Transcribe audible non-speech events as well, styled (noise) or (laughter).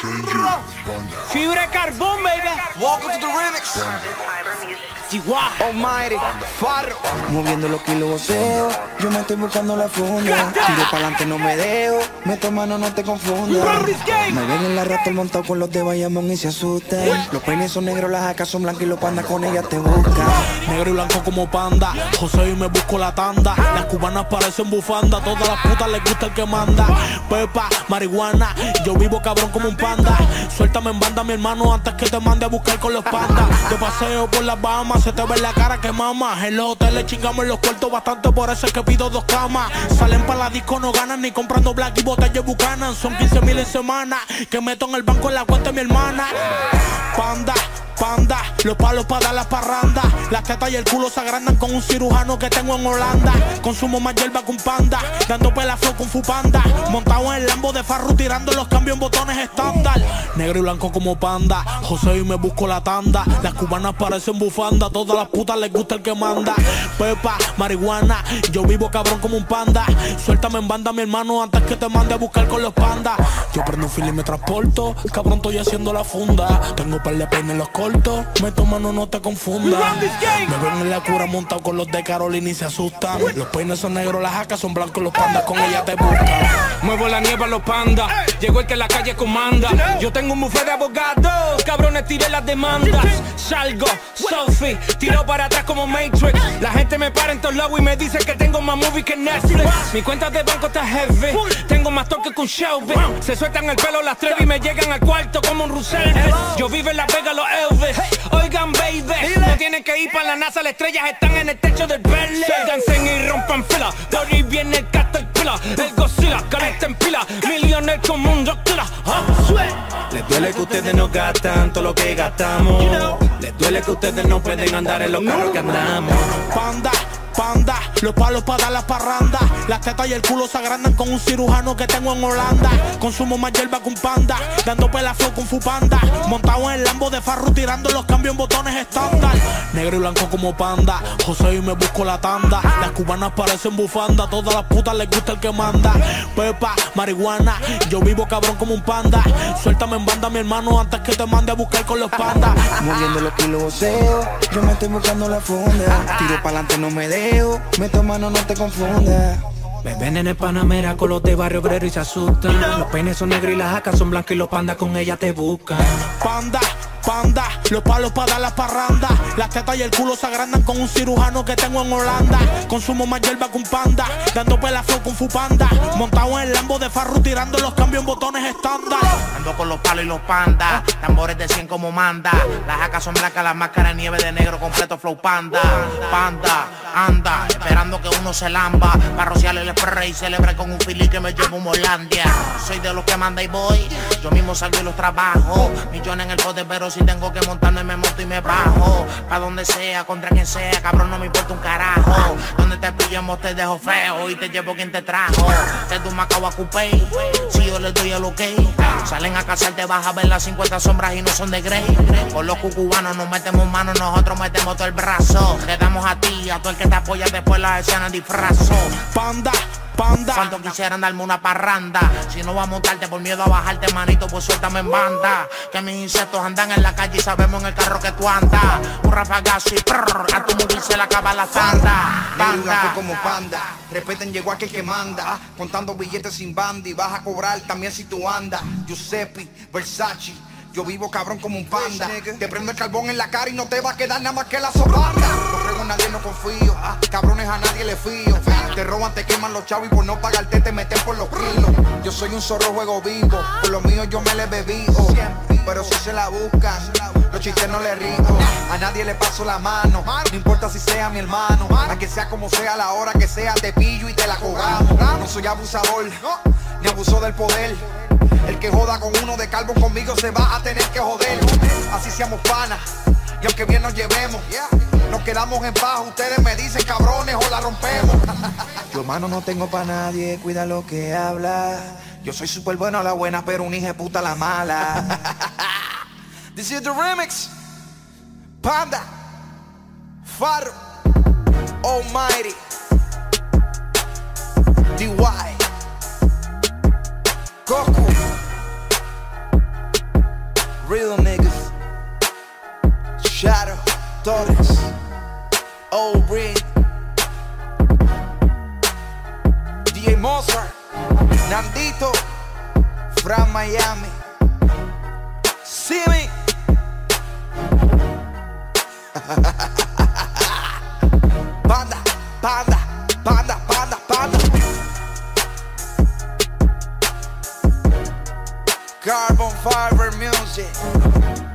Fibra carbón, baby. Welcome to the remix. Almighty, Farro. Moviendo los kilos voceo, yo me estoy buscando la funda. Tiro para adelante, no me dejo. Meto mano, no te confundas. Me ven en la rata montado con los de Bayamón y se asustan. Los peines son negros, las jacas son blancas y los pandas con ellas te buscan. Negro y blanco como panda. José y me busco la tanda. Las cubanas parecen bufanda. Todas las putas les gusta el que manda. Pepa, marihuana. Yo vivo cabrón como un panda. Suéltame en banda, mi hermano, antes que te mande a buscar con los pandas. De paseo por las Bahamas, se te ve la cara que mama. En los hoteles chingamos en los cuartos bastante, por eso es que pido dos camas. Salen para la disco, no ganan ni comprando black y botellas bucanan. Son 15 mil en semana. Que meto en el banco en la cuenta de mi hermana. Panda. Panda, los palos para dar las parrandas. Las tetas y el culo se agrandan con un cirujano que tengo en Holanda. Consumo más hierba que un panda, dando pelaflo con fu panda. Montado en el Lambo de Farru, tirando los cambios en botones estándar. Negro y blanco como panda, José y me busco la tanda. Las cubanas parecen bufanda, todas las putas les gusta el que manda. Pepa, marihuana, yo vivo cabrón como un panda. Suéltame en banda, mi hermano, antes que te mande a buscar con los pandas. Yo prendo un fil y me transporto, cabrón, estoy haciendo la funda. Tengo par de peines en los cortos, meto mano, no te confundas. Me ven en la cura montado con los de Carolina y se asustan. Los peines son negros, las jacas son blancos, los pandas con ella te buscan. Muevo la nieve a los pandas. Llegó el que la calle comanda. Yo tengo un buffet de abogados. Cabrones, tiré las demandas. Salgo, Sophie, tiro para atrás como Matrix. La gente me para en todos lados y me dice que tengo más movies que Netflix. Mi cuenta de banco está heavy. Tengo más toque que un Shelby. Se sueltan el pelo las tres y me llegan al cuarto como un Russell. Yo vivo en la Vega, los Elvis. Oigan, baby. No tienen que ir para la NASA, las estrellas están en el techo del Bentley. Dancen y rompan fila. Por ahí viene el El Godzilla, calienta en pila. Millones como un Rockilla. Les duele que ustedes no gastan todo lo que gastamos. Les duele que ustedes no pueden andar en los carros que andamos. Panda, panda, los palos para dar las parrandas. Las tetas y el culo se agrandan con un cirujano que tengo en Holanda. Consumo más hierba que un panda, dando pelaflo con fu panda. Montado en el Lambo de Farru, tirando los cambios en botones estándar. Negro y blanco como panda, José y me busco la tanda. Las cubanas parecen bufanda, todas las putas les gusta el que manda. Pepa, marihuana, yo vivo cabrón como un panda. Suéltame en banda, mi hermano, antes que te mande a buscar con los pandas. Moviendo los kilos yo me estoy buscando la funda. Tiro para adelante, no me dejo. Mano, no te confundas. Me ven en el Panamera con los de Barrio Obrero y se asustan. Los peines son negros y las jacas son blancas y los pandas con ella te buscan. Panda, panda, los palos para dar las parrandas. Las tetas y el culo se agrandan con un cirujano que tengo en Holanda. Consumo más hierba que un panda, dando pelaflo con fu panda. Montado en el Lambo de Farru, tirando los cambios en botones estándar. Ando con los palos y los pandas, tambores de 100 como manda. Las jacas son blancas, las máscaras de nieve de negro completo flow panda. Panda, anda, esperando que uno se lamba. Para rociarle el spray y celebre con un fili que me llevo a Molandia. Soy de los que manda y voy, yo mismo salgo y los trabajo. Millones en el poder, pero si tengo que montarme me monto y me bajo. Pa' donde sea, contra quien sea, cabrón, no me importa un carajo. Donde te pillemos te dejo feo y te llevo quien te trajo. Te tu a coupé, si yo les doy el ok. Salen a cazarte, vas a ver las 50 sombras y no son de Grey. Con los cucubanos nos metemos manos, nosotros metemos todo el brazo. Te damos a ti, a todo el que te apoya después las escenas disfrazo. Panda, panda. Cuando quisieran darme una parranda Si no va a montarte por miedo a bajarte manito Pues suéltame en banda Que mis insectos andan en la calle y sabemos en el carro que tú andas Un rafagazo y prrr, A tu mujer se le acaba la blanco Banda como panda. Respeten, llegó aquel que manda. Contando billetes sin banda y vas a cobrar también si tú andas. Giuseppe, Versace. Yo vivo cabrón como un panda. Te prendo el carbón en la cara y no te va a quedar nada más que la creo en nadie, no confío. Cabrones a nadie le fío. Te roban, te queman los chavos y por no pagarte te meten por los kilos. Yo soy un zorro juego vivo. Por lo mío yo me le bebí. Pero si se la buscan, los chistes no le río. A nadie le paso la mano. No importa si sea mi hermano. A que sea como sea, la hora que sea, te pillo y te la cobramos. No soy abusador, ni abuso del poder. El que joda con uno de calvo conmigo se va a tener que joder. Así seamos panas. Y aunque bien nos llevemos, nos quedamos en paz. Ustedes me dicen cabrones o la rompemos. (laughs) Yo mano no tengo pa' nadie, cuida lo que habla. Yo soy súper bueno a la buena, pero un hijo de puta a la mala. (laughs) This is the remix. Panda. Faro. Almighty. DY. Goku. real niggas. Shadow, Torres, Old Ring, DJ Mozart, Nandito, From Miami. See me. (laughs) Panda, panda, panda, panda, panda. Carbon fiber music.